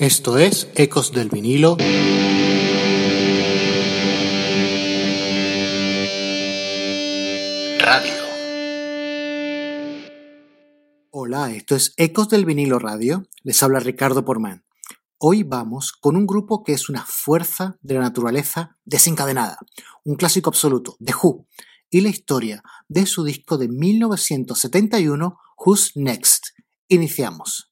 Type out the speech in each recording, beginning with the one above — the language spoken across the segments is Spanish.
Esto es Ecos del vinilo. Radio. Hola, esto es Ecos del vinilo radio. Les habla Ricardo Porman. Hoy vamos con un grupo que es una fuerza de la naturaleza desencadenada, un clásico absoluto, The Who, y la historia de su disco de 1971, Who's Next. Iniciamos.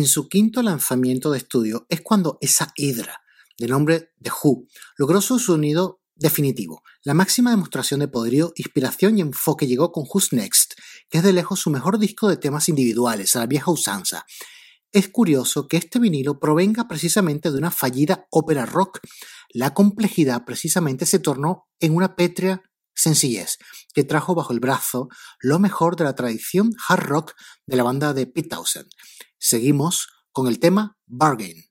En su quinto lanzamiento de estudio es cuando esa hidra, de nombre The Who, logró su sonido definitivo. La máxima demostración de poderío, inspiración y enfoque llegó con Who's Next, que es de lejos su mejor disco de temas individuales, a la vieja usanza. Es curioso que este vinilo provenga precisamente de una fallida ópera rock. La complejidad precisamente se tornó en una pétrea sencillez, que trajo bajo el brazo lo mejor de la tradición hard rock de la banda de Pete Townsend. Seguimos con el tema Bargain.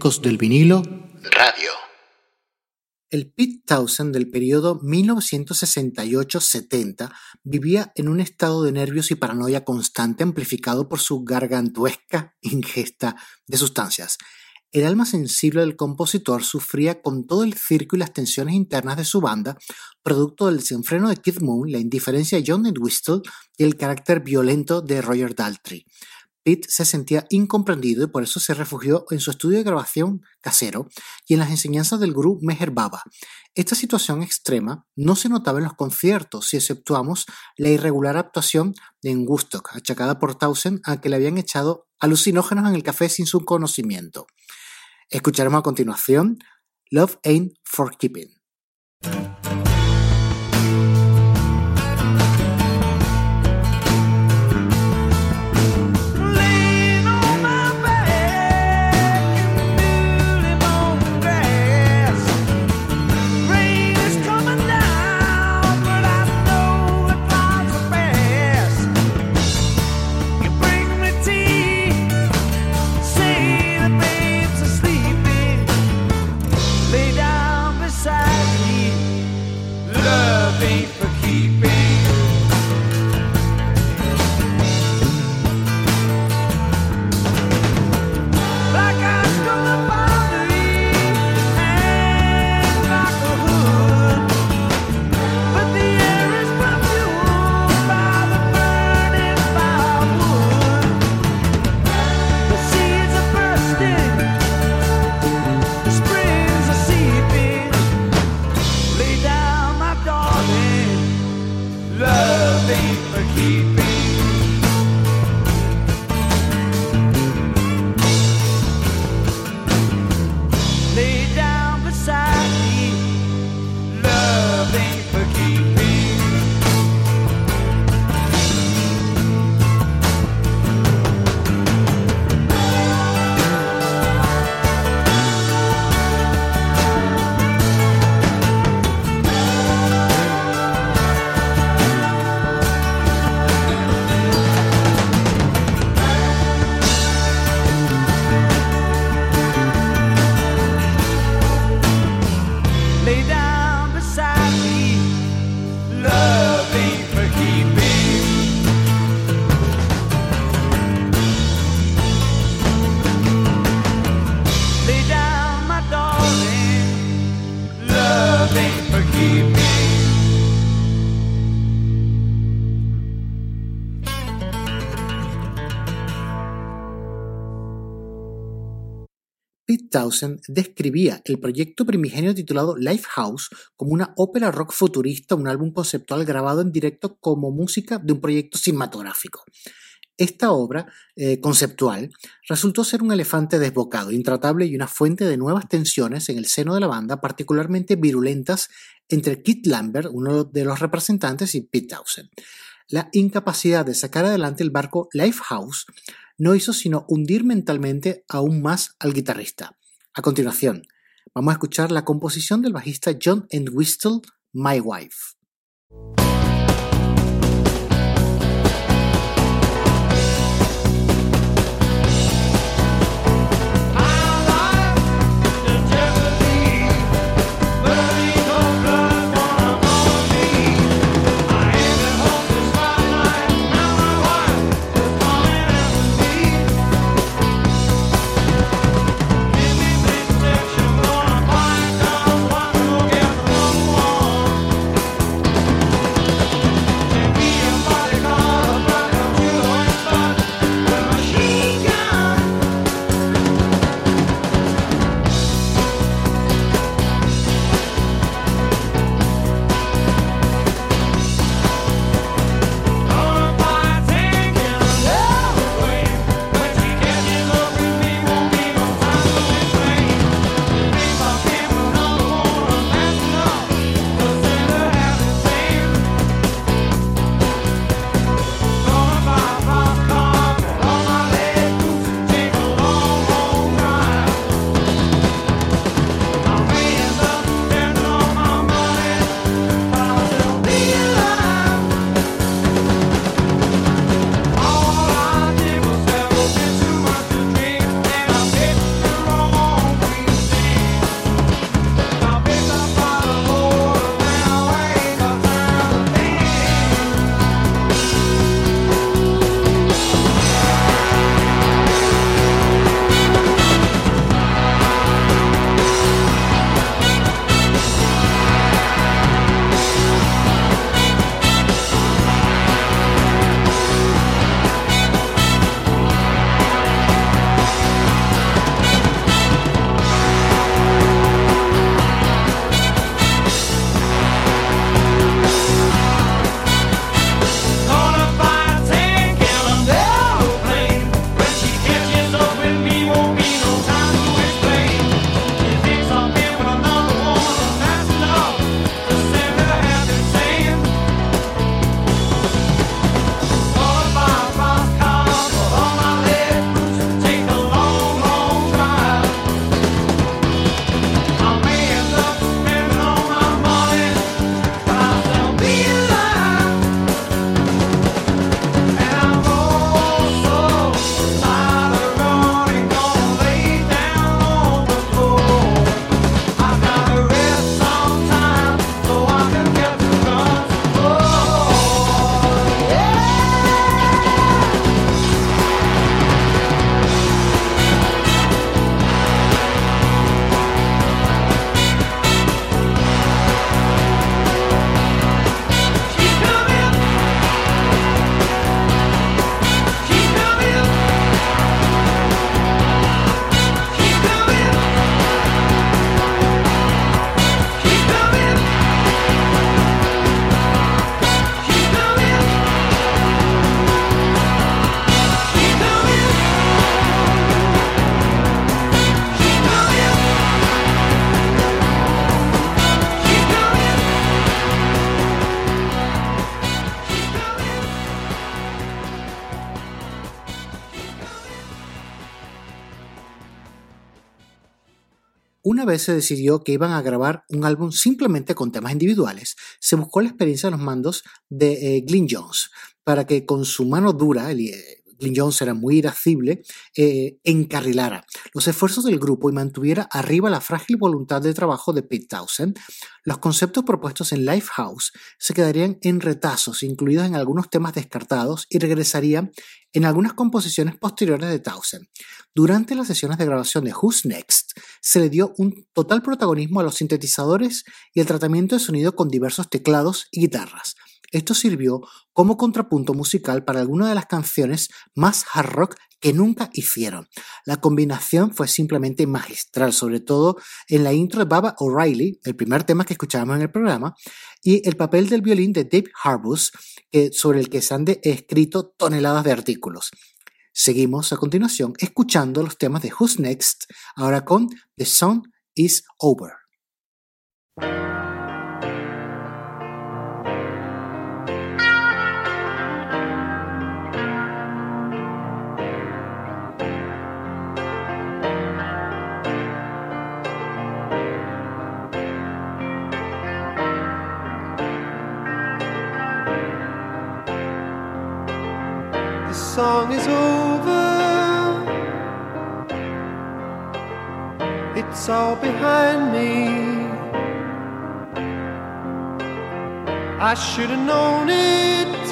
Ecos del vinilo Radio. El Pete Townsend del periodo 1968-70 vivía en un estado de nervios y paranoia constante amplificado por su gargantuesca ingesta de sustancias. El alma sensible del compositor sufría con todo el circo y las tensiones internas de su banda, producto del desenfreno de Kid Moon, la indiferencia de John Entwistle y el carácter violento de Roger Daltrey. Pete se sentía incomprendido y por eso se refugió en su estudio de grabación casero y en las enseñanzas del gurú Meher Baba. Esta situación extrema no se notaba en los conciertos si exceptuamos la irregular actuación en Woodstock, achacada por Townsend a que le habían echado alucinógenos en el café sin su conocimiento. Escucharemos a continuación Love Ain't for Keeping. Describía el proyecto primigenio titulado Lifehouse como una ópera rock futurista, un álbum conceptual grabado en directo como música de un proyecto cinematográfico. Esta obra eh, conceptual resultó ser un elefante desbocado, intratable y una fuente de nuevas tensiones en el seno de la banda, particularmente virulentas entre Keith Lambert, uno de los representantes, y Pete Townsend. La incapacidad de sacar adelante el barco Lifehouse no hizo sino hundir mentalmente aún más al guitarrista. A continuación, vamos a escuchar la composición del bajista John Entwistle, My Wife. Una vez se decidió que iban a grabar un álbum simplemente con temas individuales, se buscó la experiencia de los mandos de eh, Glyn Jones para que con su mano dura, el, Glyn Jones era muy irascible, eh, encarrilara los esfuerzos del grupo y mantuviera arriba la frágil voluntad de trabajo de Pete Townsend, los conceptos propuestos en Lifehouse se quedarían en retazos, incluidos en algunos temas descartados, y regresarían en algunas composiciones posteriores de Townsend. Durante las sesiones de grabación de Who's Next, se le dio un total protagonismo a los sintetizadores y el tratamiento de sonido con diversos teclados y guitarras. Esto sirvió como contrapunto musical para algunas de las canciones más hard rock que nunca hicieron. La combinación fue simplemente magistral, sobre todo en la intro de Baba O'Reilly, el primer tema que escuchábamos en el programa, y el papel del violín de Dave Harbus, sobre el que se han escrito toneladas de artículos. Seguimos a continuación escuchando los temas de Who's Next, ahora con The Song is Over. Song is over. It's all behind me. I should have known it.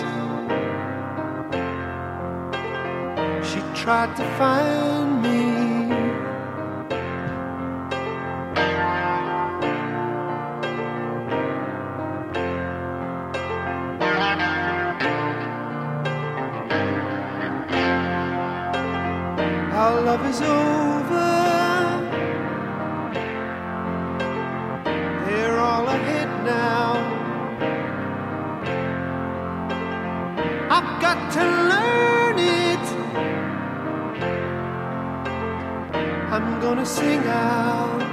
She tried to find me. Love is over. They're all ahead now. I've got to learn it. I'm gonna sing out.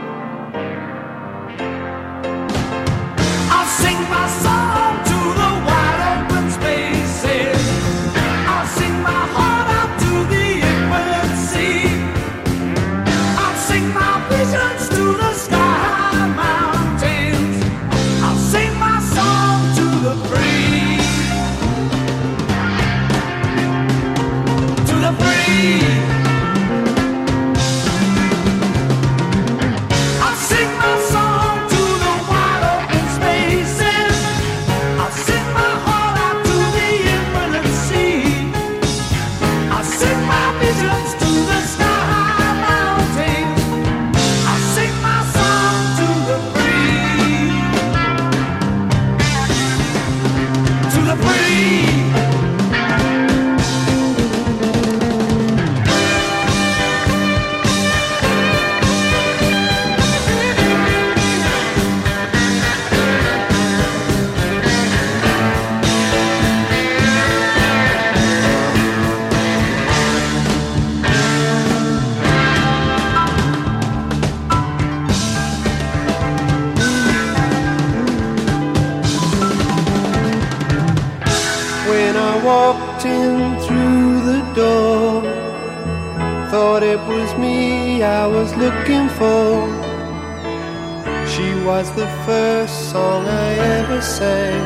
was the first song I ever sang,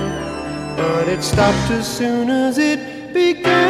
but it stopped as soon as it began.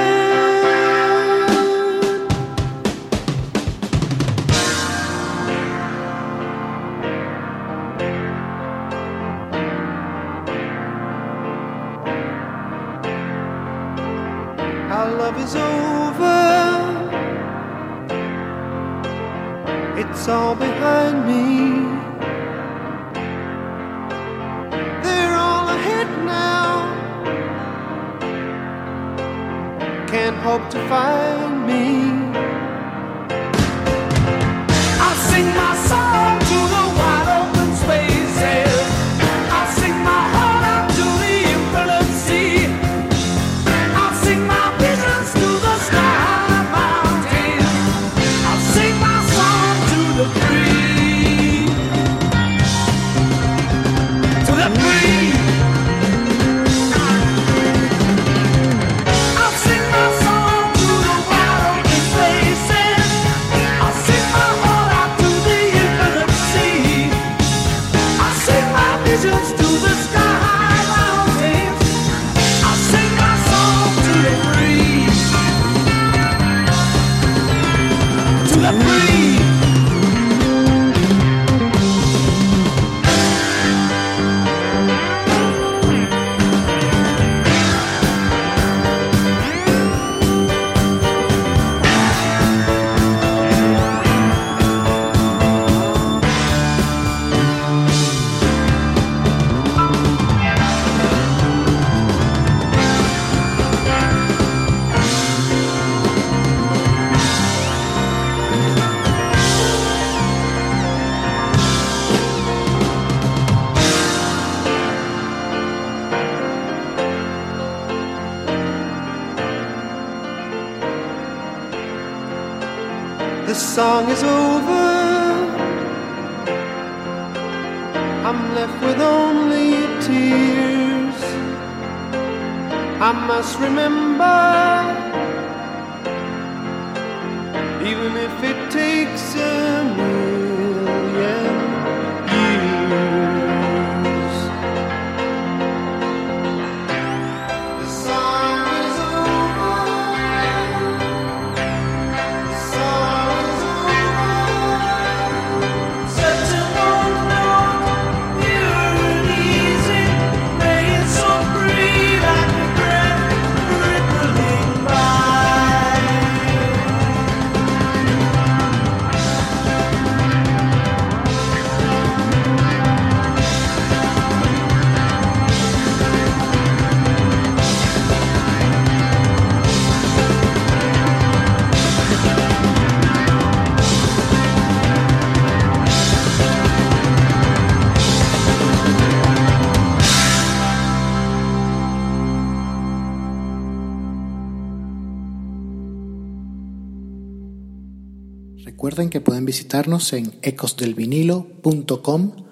Que pueden visitarnos en ecosdelvinilo.com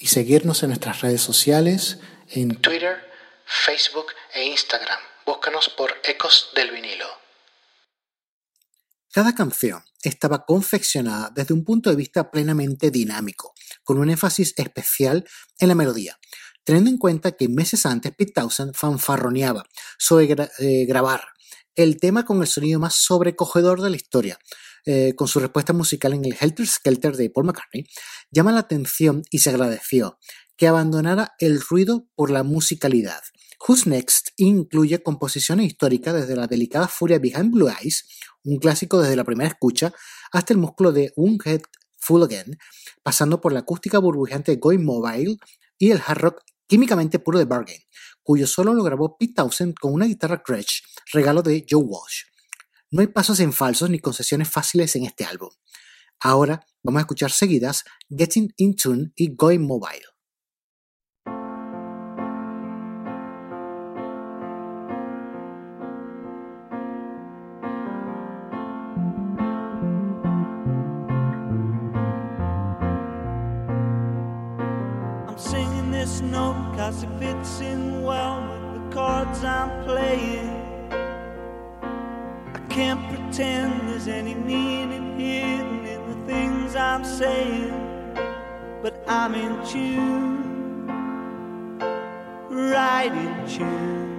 y seguirnos en nuestras redes sociales en Twitter, Facebook e Instagram. Búscanos por Ecos del Vinilo. Cada canción estaba confeccionada desde un punto de vista plenamente dinámico, con un énfasis especial en la melodía, teniendo en cuenta que meses antes Pete Townsend fanfarroneaba sobre eh, grabar el tema con el sonido más sobrecogedor de la historia, eh, con su respuesta musical en el Helter Skelter de Paul McCartney, llama la atención y se agradeció que abandonara el ruido por la musicalidad. Who's Next incluye composiciones históricas desde la delicada furia Behind Blue Eyes, un clásico desde la primera escucha, hasta el músculo de One Head Full Again, pasando por la acústica burbujeante Going Mobile y el hard rock químicamente puro de Bargain, cuyo solo lo grabó Pete Townsend con una guitarra Gretsch, regalo de Joe Walsh. No hay pasos en falsos ni concesiones fáciles en este álbum. Ahora vamos a escuchar seguidas Getting In Tune y Going Mobile. This note it fits in well with the I'm playing. Can't pretend there's any meaning hidden in the things I'm saying, but I'm in tune, right in tune.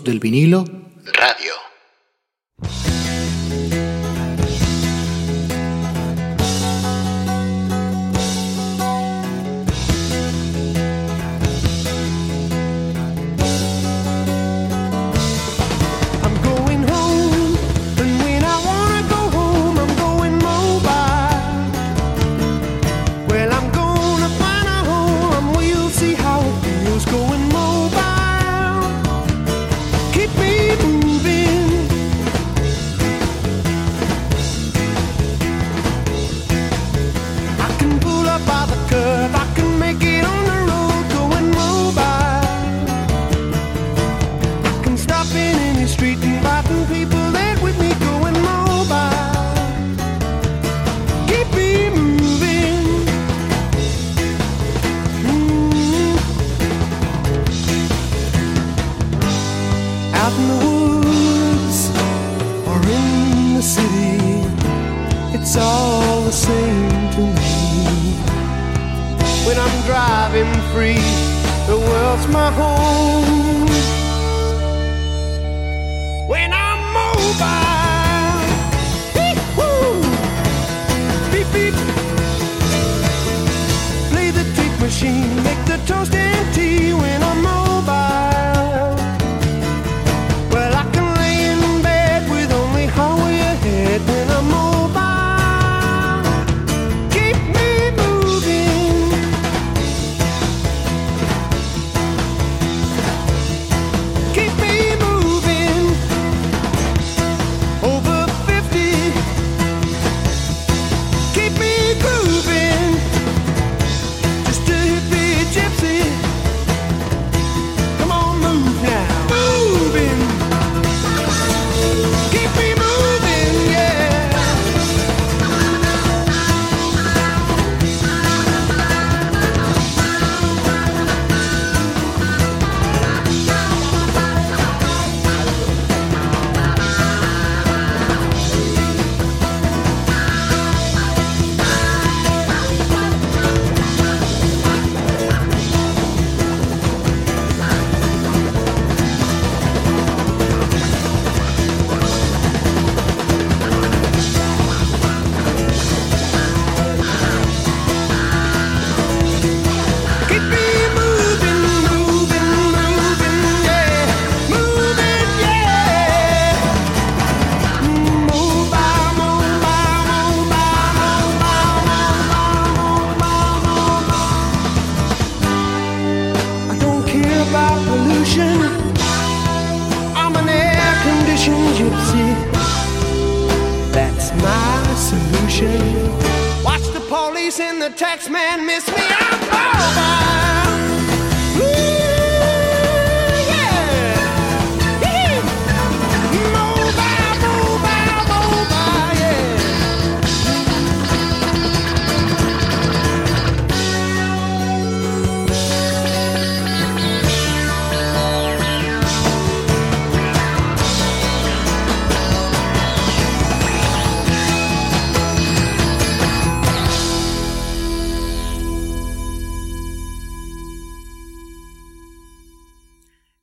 Del vinilo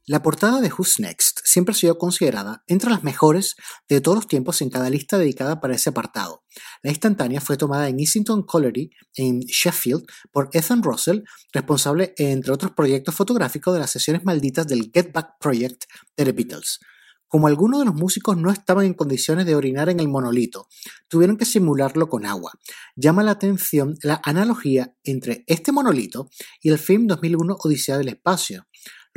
La portada de Who's Next siempre ha sido considerada entre las mejores de todos los tiempos en cada lista dedicada para ese apartado. La instantánea fue tomada en Islington Colliery, en Sheffield, por Ethan Russell, responsable, entre otros proyectos fotográficos, de las sesiones malditas del Get Back Project de The Beatles. Como algunos de los músicos no estaban en condiciones de orinar en el monolito, tuvieron que simularlo con agua. Llama la atención la analogía entre este monolito y el film 2001 Odisea del Espacio.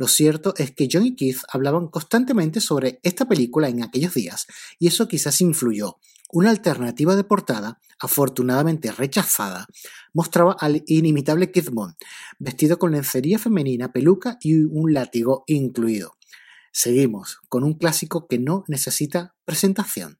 Lo cierto es que John y Keith hablaban constantemente sobre esta película en aquellos días y eso quizás influyó. Una alternativa de portada, afortunadamente rechazada, mostraba al inimitable Keith Moon, vestido con lencería femenina, peluca y un látigo incluido. Seguimos con un clásico que no necesita presentación.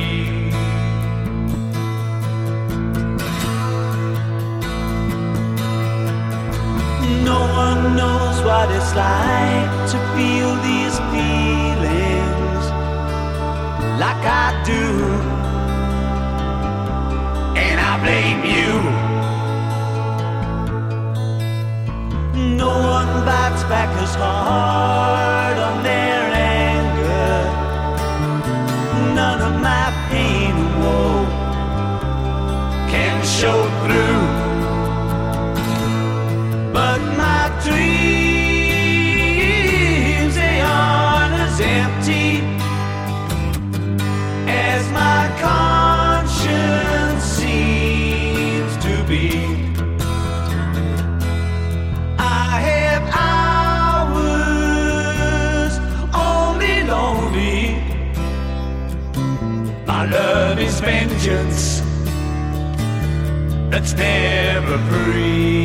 Knows what it's like to feel these feelings like I do. And I blame you. No one bites back as hard never free.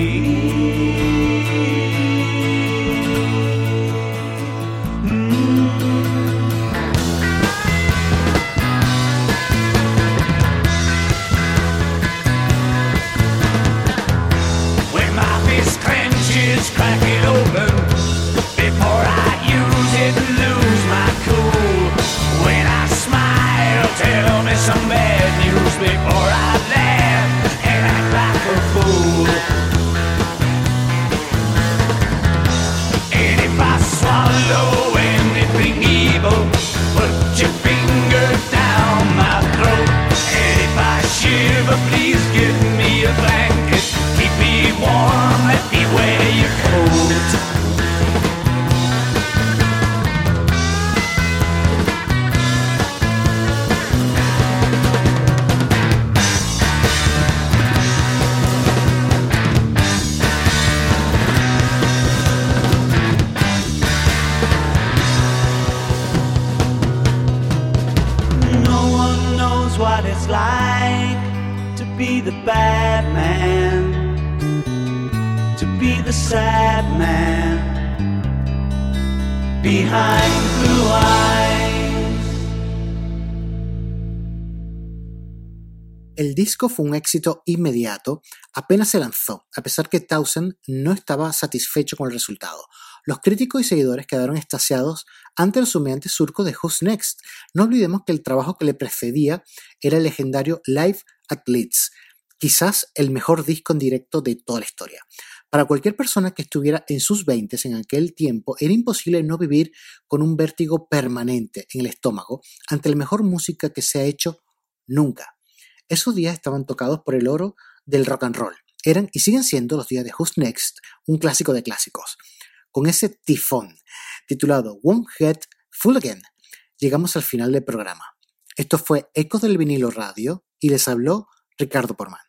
Fue un éxito inmediato apenas se lanzó, a pesar que Townsend no estaba satisfecho con el resultado. Los críticos y seguidores quedaron extasiados ante el sumeante surco de Who's Next. No olvidemos que el trabajo que le precedía era el legendario Live at Leeds, quizás el mejor disco en directo de toda la historia. Para cualquier persona que estuviera en sus 20 en aquel tiempo, era imposible no vivir con un vértigo permanente en el estómago ante la mejor música que se ha hecho nunca. Esos días estaban tocados por el oro del rock and roll. Eran y siguen siendo los días de Who's Next, un clásico de clásicos. Con ese tifón titulado One Head Full Again, llegamos al final del programa. Esto fue Ecos del vinilo radio y les habló Ricardo Porman.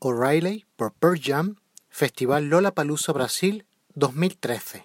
O'Reilly por Pearl Jam, Festival Lola Palusa Brasil 2013.